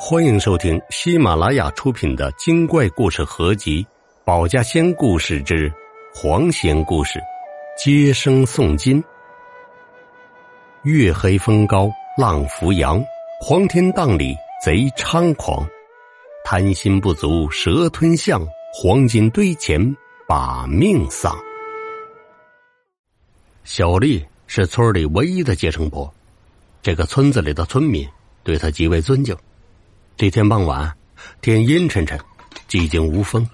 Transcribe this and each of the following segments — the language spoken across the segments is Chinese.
欢迎收听喜马拉雅出品的精怪故事合集《保家仙故事之黄仙故事》，接生诵经。月黑风高浪扶摇，黄天荡里贼猖狂，贪心不足蛇吞象，黄金堆前把命丧。小丽是村里唯一的接生婆，这个村子里的村民对她极为尊敬。这天傍晚，天阴沉沉，寂静无风，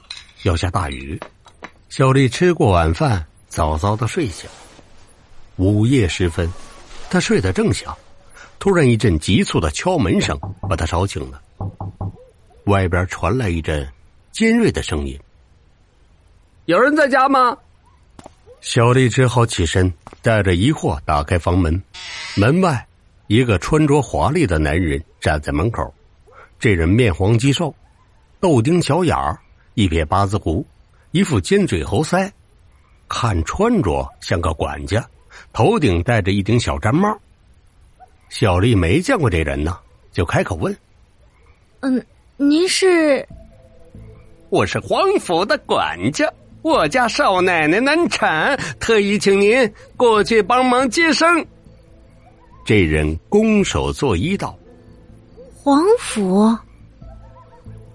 要下大雨。小丽吃过晚饭，早早的睡下。午夜时分，她睡得正香，突然一阵急促的敲门声把她吵醒了。外边传来一阵尖锐的声音：“有人在家吗？”小丽只好起身，带着疑惑打开房门。门外，一个穿着华丽的男人站在门口。这人面黄肌瘦，豆丁小眼儿，一撇八字胡，一副尖嘴猴腮，看穿着像个管家，头顶戴着一顶小毡帽。小丽没见过这人呢，就开口问：“嗯，您是？我是皇府的管家，我家少奶奶难产，特意请您过去帮忙接生。”这人拱手作揖道。皇府，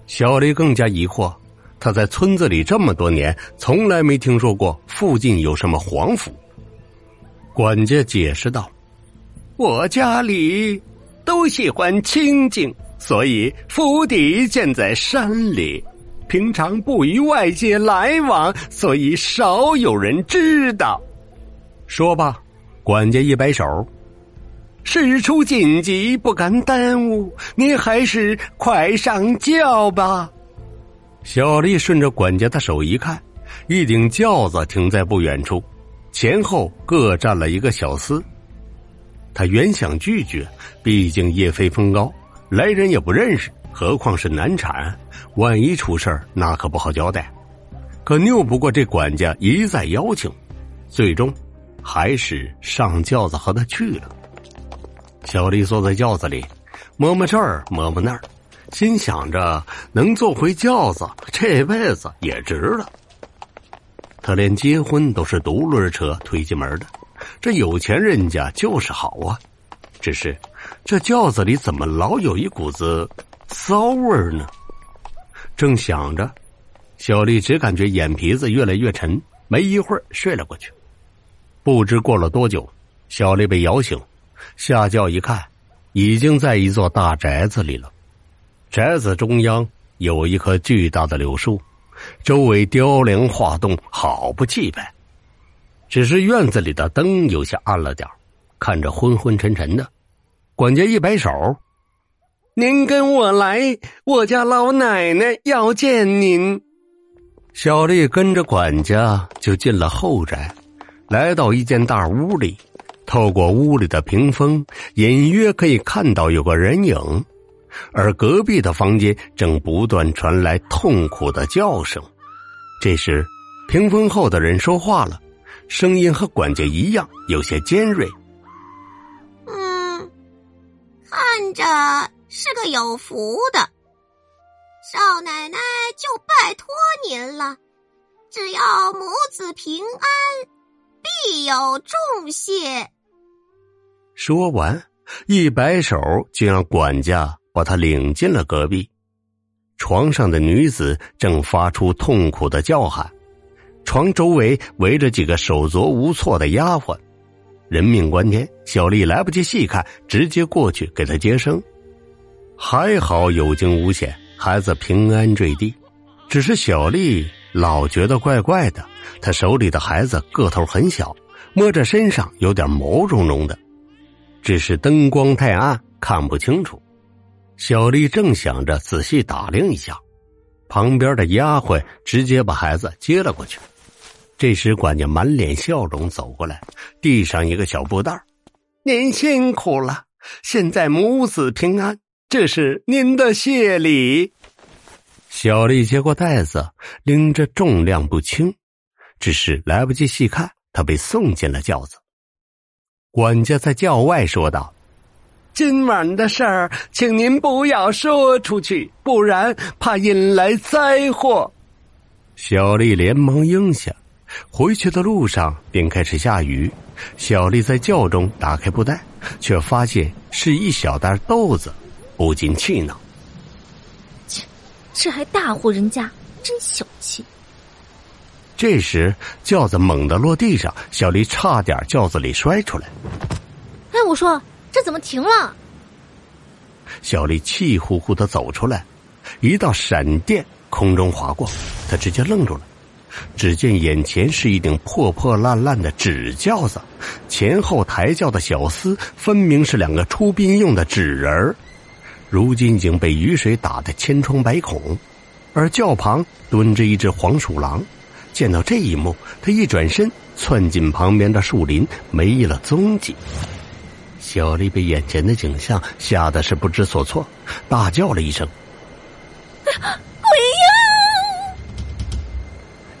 小丽更加疑惑。她在村子里这么多年，从来没听说过附近有什么皇府。管家解释道：“我家里都喜欢清静，所以府邸建在山里，平常不与外界来往，所以少有人知道。”说罢，管家一摆手。事出紧急，不敢耽误，你还是快上轿吧。小丽顺着管家的手一看，一顶轿子停在不远处，前后各站了一个小厮。他原想拒绝，毕竟夜飞风高，来人也不认识，何况是难产，万一出事那可不好交代。可拗不过这管家一再邀请，最终还是上轿子和他去了。小丽坐在轿子里，摸摸这儿，摸摸那儿，心想着能坐回轿子，这辈子也值了。他连结婚都是独轮车推进门的，这有钱人家就是好啊。只是这轿子里怎么老有一股子骚味呢？正想着，小丽只感觉眼皮子越来越沉，没一会儿睡了过去。不知过了多久，小丽被摇醒。下轿一看，已经在一座大宅子里了。宅子中央有一棵巨大的柳树，周围雕梁画栋，好不气派。只是院子里的灯有些暗了点看着昏昏沉沉的。管家一摆手：“您跟我来，我家老奶奶要见您。”小丽跟着管家就进了后宅，来到一间大屋里。透过屋里的屏风，隐约可以看到有个人影，而隔壁的房间正不断传来痛苦的叫声。这时，屏风后的人说话了，声音和管家一样，有些尖锐。嗯，看着是个有福的少奶奶，就拜托您了，只要母子平安，必有重谢。说完，一摆手，就让管家把他领进了隔壁。床上的女子正发出痛苦的叫喊，床周围围着几个手足无措的丫鬟。人命关天，小丽来不及细看，直接过去给她接生。还好有惊无险，孩子平安坠地。只是小丽老觉得怪怪的，她手里的孩子个头很小，摸着身上有点毛茸茸的。只是灯光太暗，看不清楚。小丽正想着仔细打量一下，旁边的丫鬟直接把孩子接了过去。这时，管家满脸笑容走过来，递上一个小布袋您辛苦了，现在母子平安，这是您的谢礼。”小丽接过袋子，拎着重量不轻，只是来不及细看，她被送进了轿子。管家在轿外说道：“今晚的事儿，请您不要说出去，不然怕引来灾祸。小丽连忙应下。回去的路上便开始下雨，小丽在轿中打开布袋，却发现是一小袋豆子，不禁气恼：“切，这还大户人家，真小气！”这时轿子猛地落地上，小丽差点轿子里摔出来。哎，我说这怎么停了？小丽气呼呼的走出来，一道闪电空中划过，她直接愣住了。只见眼前是一顶破破烂烂的纸轿子，前后抬轿的小厮分明是两个出殡用的纸人儿，如今已经被雨水打得千疮百孔。而轿旁蹲着一只黄鼠狼，见到这一幕，他一转身窜进旁边的树林，没了踪迹。小丽被眼前的景象吓得是不知所措，大叫了一声：“鬼呀！”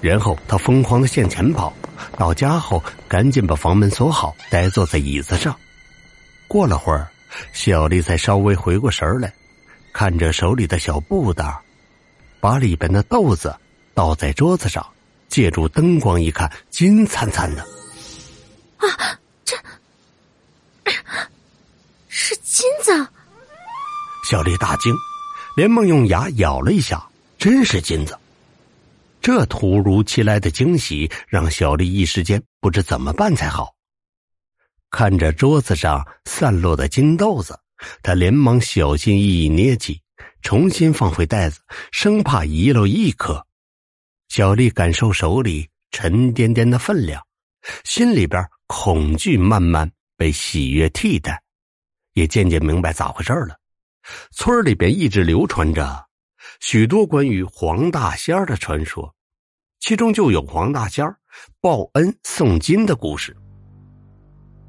然后他疯狂的向前跑，到家后赶紧把房门锁好，呆坐在椅子上。过了会儿，小丽才稍微回过神来，看着手里的小布袋，把里边的豆子倒在桌子上，借助灯光一看，金灿灿的。啊，这是金子！小丽大惊，连忙用牙咬了一下，真是金子。这突如其来的惊喜让小丽一时间不知怎么办才好。看着桌子上散落的金豆子，她连忙小心翼翼捏起，重新放回袋子，生怕遗漏一颗。小丽感受手里沉甸甸的分量，心里边恐惧慢慢被喜悦替代，也渐渐明白咋回事了。村里边一直流传着。许多关于黄大仙的传说，其中就有黄大仙报恩送金的故事。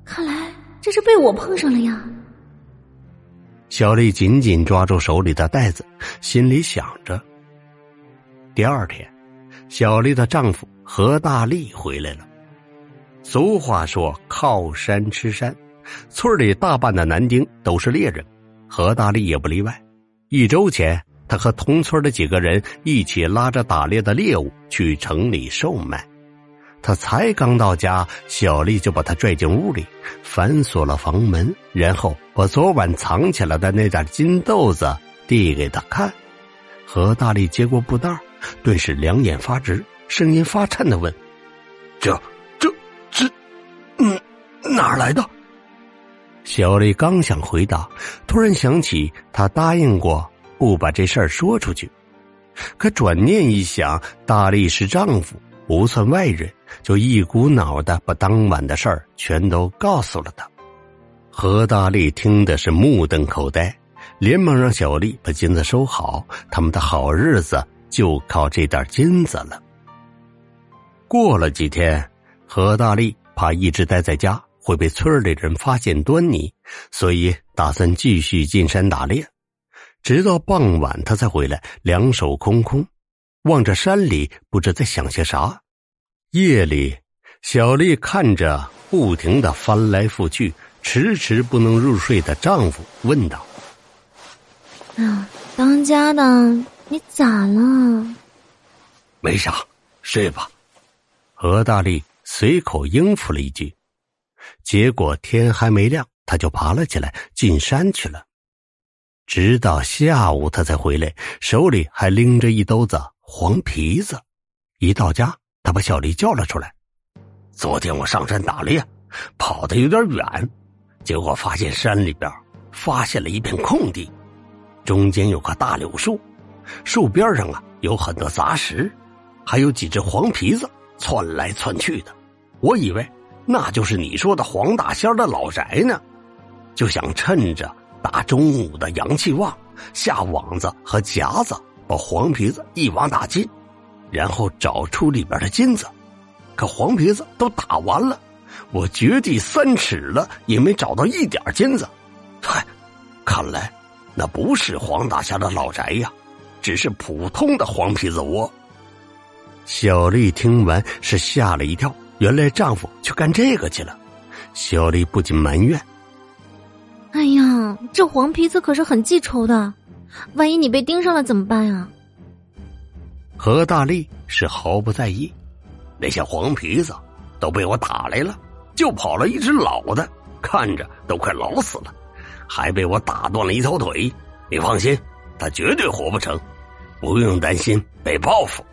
看来这是被我碰上了呀！小丽紧紧抓住手里的袋子，心里想着。第二天，小丽的丈夫何大力回来了。俗话说“靠山吃山”，村里大半的男丁都是猎人，何大力也不例外。一周前。他和同村的几个人一起拉着打猎的猎物去城里售卖。他才刚到家，小丽就把他拽进屋里，反锁了房门，然后把昨晚藏起来的那点金豆子递给他看。何大力接过布袋，顿时两眼发直，声音发颤的问：“这、这、这，嗯，哪儿来的？”小丽刚想回答，突然想起他答应过。不把这事儿说出去，可转念一想，大力是丈夫，不算外人，就一股脑的把当晚的事儿全都告诉了他。何大力听的是目瞪口呆，连忙让小丽把金子收好，他们的好日子就靠这点金子了。过了几天，何大力怕一直待在家会被村里人发现端倪，所以打算继续进山打猎。直到傍晚，他才回来，两手空空，望着山里，不知在想些啥。夜里，小丽看着不停的翻来覆去、迟迟不能入睡的丈夫，问道：“啊，当家的，你咋了？”“没啥，睡吧。”何大力随口应付了一句。结果天还没亮，他就爬了起来，进山去了。直到下午，他才回来，手里还拎着一兜子黄皮子。一到家，他把小丽叫了出来。昨天我上山打猎，跑的有点远，结果发现山里边发现了一片空地，中间有棵大柳树，树边上啊有很多杂石，还有几只黄皮子窜来窜去的。我以为那就是你说的黄大仙的老宅呢，就想趁着。大中午的阳气旺，下网子和夹子，把黄皮子一网打尽，然后找出里边的金子。可黄皮子都打完了，我掘地三尺了，也没找到一点金子。嗨，看来那不是黄大侠的老宅呀，只是普通的黄皮子窝。小丽听完是吓了一跳，原来丈夫去干这个去了。小丽不禁埋怨：“哎呀！”啊，这黄皮子可是很记仇的，万一你被盯上了怎么办呀？何大力是毫不在意，那些黄皮子都被我打来了，就跑了一只老的，看着都快老死了，还被我打断了一条腿。你放心，他绝对活不成，不用担心被报复。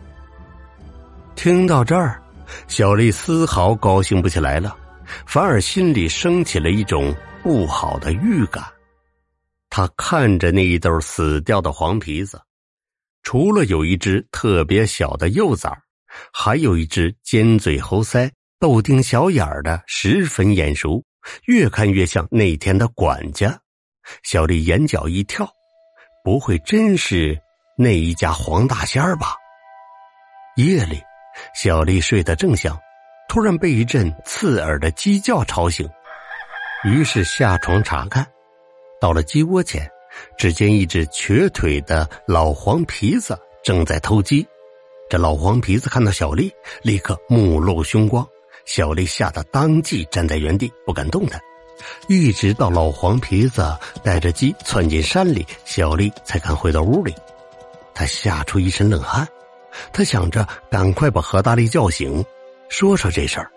听到这儿，小丽丝毫高兴不起来了，反而心里升起了一种不好的预感。她看着那一兜死掉的黄皮子，除了有一只特别小的幼崽还有一只尖嘴猴腮、豆丁小眼的，十分眼熟，越看越像那天的管家。小丽眼角一跳，不会真是那一家黄大仙儿吧？夜里。小丽睡得正香，突然被一阵刺耳的鸡叫吵醒，于是下床查看。到了鸡窝前，只见一只瘸腿的老黄皮子正在偷鸡。这老黄皮子看到小丽，立刻目露凶光。小丽吓得当即站在原地不敢动弹，一直到老黄皮子带着鸡窜进山里，小丽才敢回到屋里。他吓出一身冷汗。他想着赶快把何大力叫醒，说说这事儿，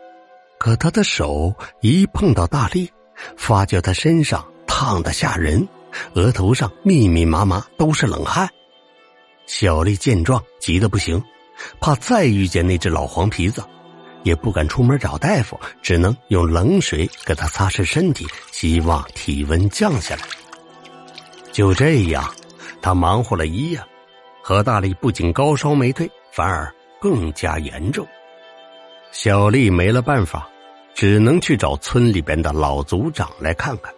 可他的手一碰到大力，发觉他身上烫得吓人，额头上密密麻麻都是冷汗。小丽见状急得不行，怕再遇见那只老黄皮子，也不敢出门找大夫，只能用冷水给他擦拭身体，希望体温降下来。就这样，他忙活了一夜。何大力不仅高烧没退，反而更加严重。小丽没了办法，只能去找村里边的老族长来看看。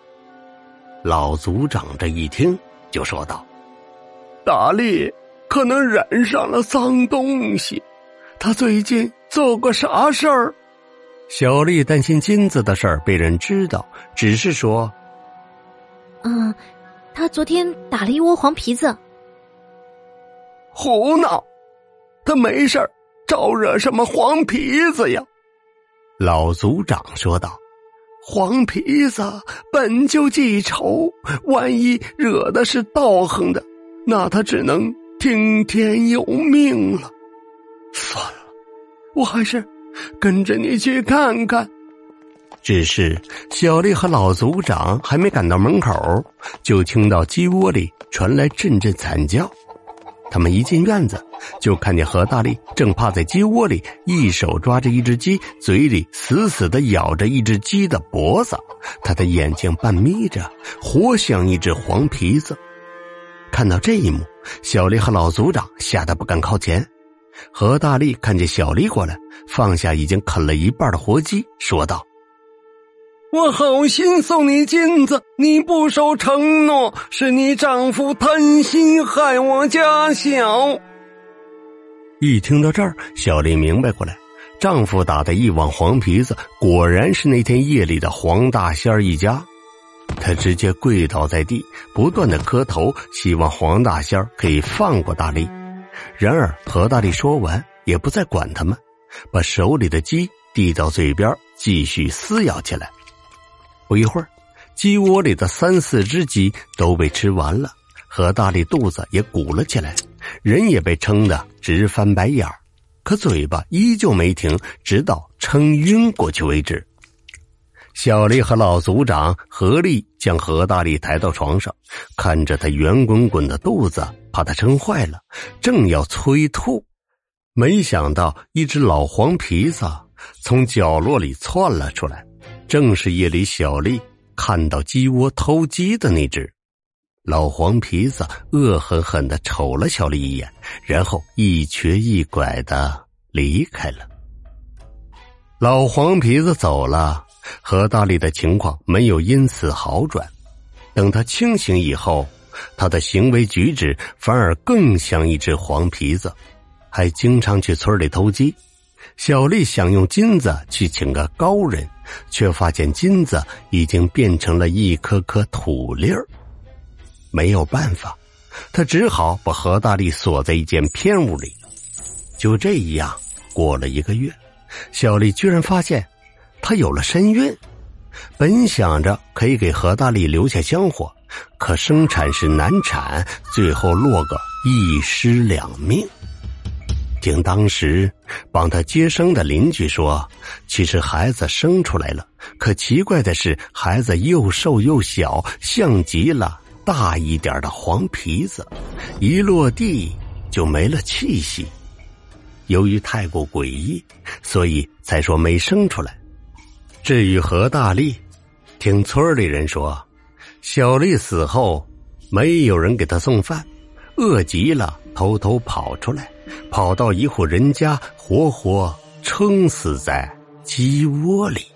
老族长这一听就说道：“大力可能染上了脏东西，他最近做过啥事儿？”小丽担心金子的事儿被人知道，只是说：“嗯，他昨天打了一窝黄皮子。”胡闹！他没事招惹什么黄皮子呀？老族长说道：“黄皮子本就记仇，万一惹的是道行的，那他只能听天由命了。算了，我还是跟着你去看看。”只是小丽和老族长还没赶到门口，就听到鸡窝里传来阵阵惨叫。他们一进院子，就看见何大力正趴在鸡窝里，一手抓着一只鸡，嘴里死死的咬着一只鸡的脖子。他的眼睛半眯着，活像一只黄皮子。看到这一幕，小丽和老族长吓得不敢靠前。何大力看见小丽过来，放下已经啃了一半的活鸡，说道。我好心送你金子，你不守承诺，是你丈夫贪心害我家小。一听到这儿，小丽明白过来，丈夫打的一网黄皮子，果然是那天夜里的黄大仙儿一家。她直接跪倒在地，不断的磕头，希望黄大仙儿可以放过大力。然而何大力说完，也不再管他们，把手里的鸡递到嘴边，继续撕咬起来。不一会儿，鸡窝里的三四只鸡都被吃完了，何大力肚子也鼓了起来，人也被撑得直翻白眼儿，可嘴巴依旧没停，直到撑晕过去为止。小丽和老族长合力将何大力抬到床上，看着他圆滚滚的肚子，怕他撑坏了，正要催吐，没想到一只老黄皮子从角落里窜了出来。正是夜里小丽看到鸡窝偷鸡的那只老黄皮子，恶狠狠的瞅了小丽一眼，然后一瘸一拐的离开了。老黄皮子走了，何大力的情况没有因此好转。等他清醒以后，他的行为举止反而更像一只黄皮子，还经常去村里偷鸡。小丽想用金子去请个高人。却发现金子已经变成了一颗颗土粒儿，没有办法，他只好把何大力锁在一间偏屋里。就这样过了一个月，小丽居然发现她有了身孕。本想着可以给何大力留下香火，可生产是难产，最后落个一尸两命。听当时帮他接生的邻居说，其实孩子生出来了，可奇怪的是，孩子又瘦又小，像极了大一点的黄皮子，一落地就没了气息。由于太过诡异，所以才说没生出来。至于何大力，听村里人说，小丽死后没有人给他送饭，饿极了，偷偷跑出来。跑到一户人家，活活撑死在鸡窝里。